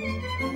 Música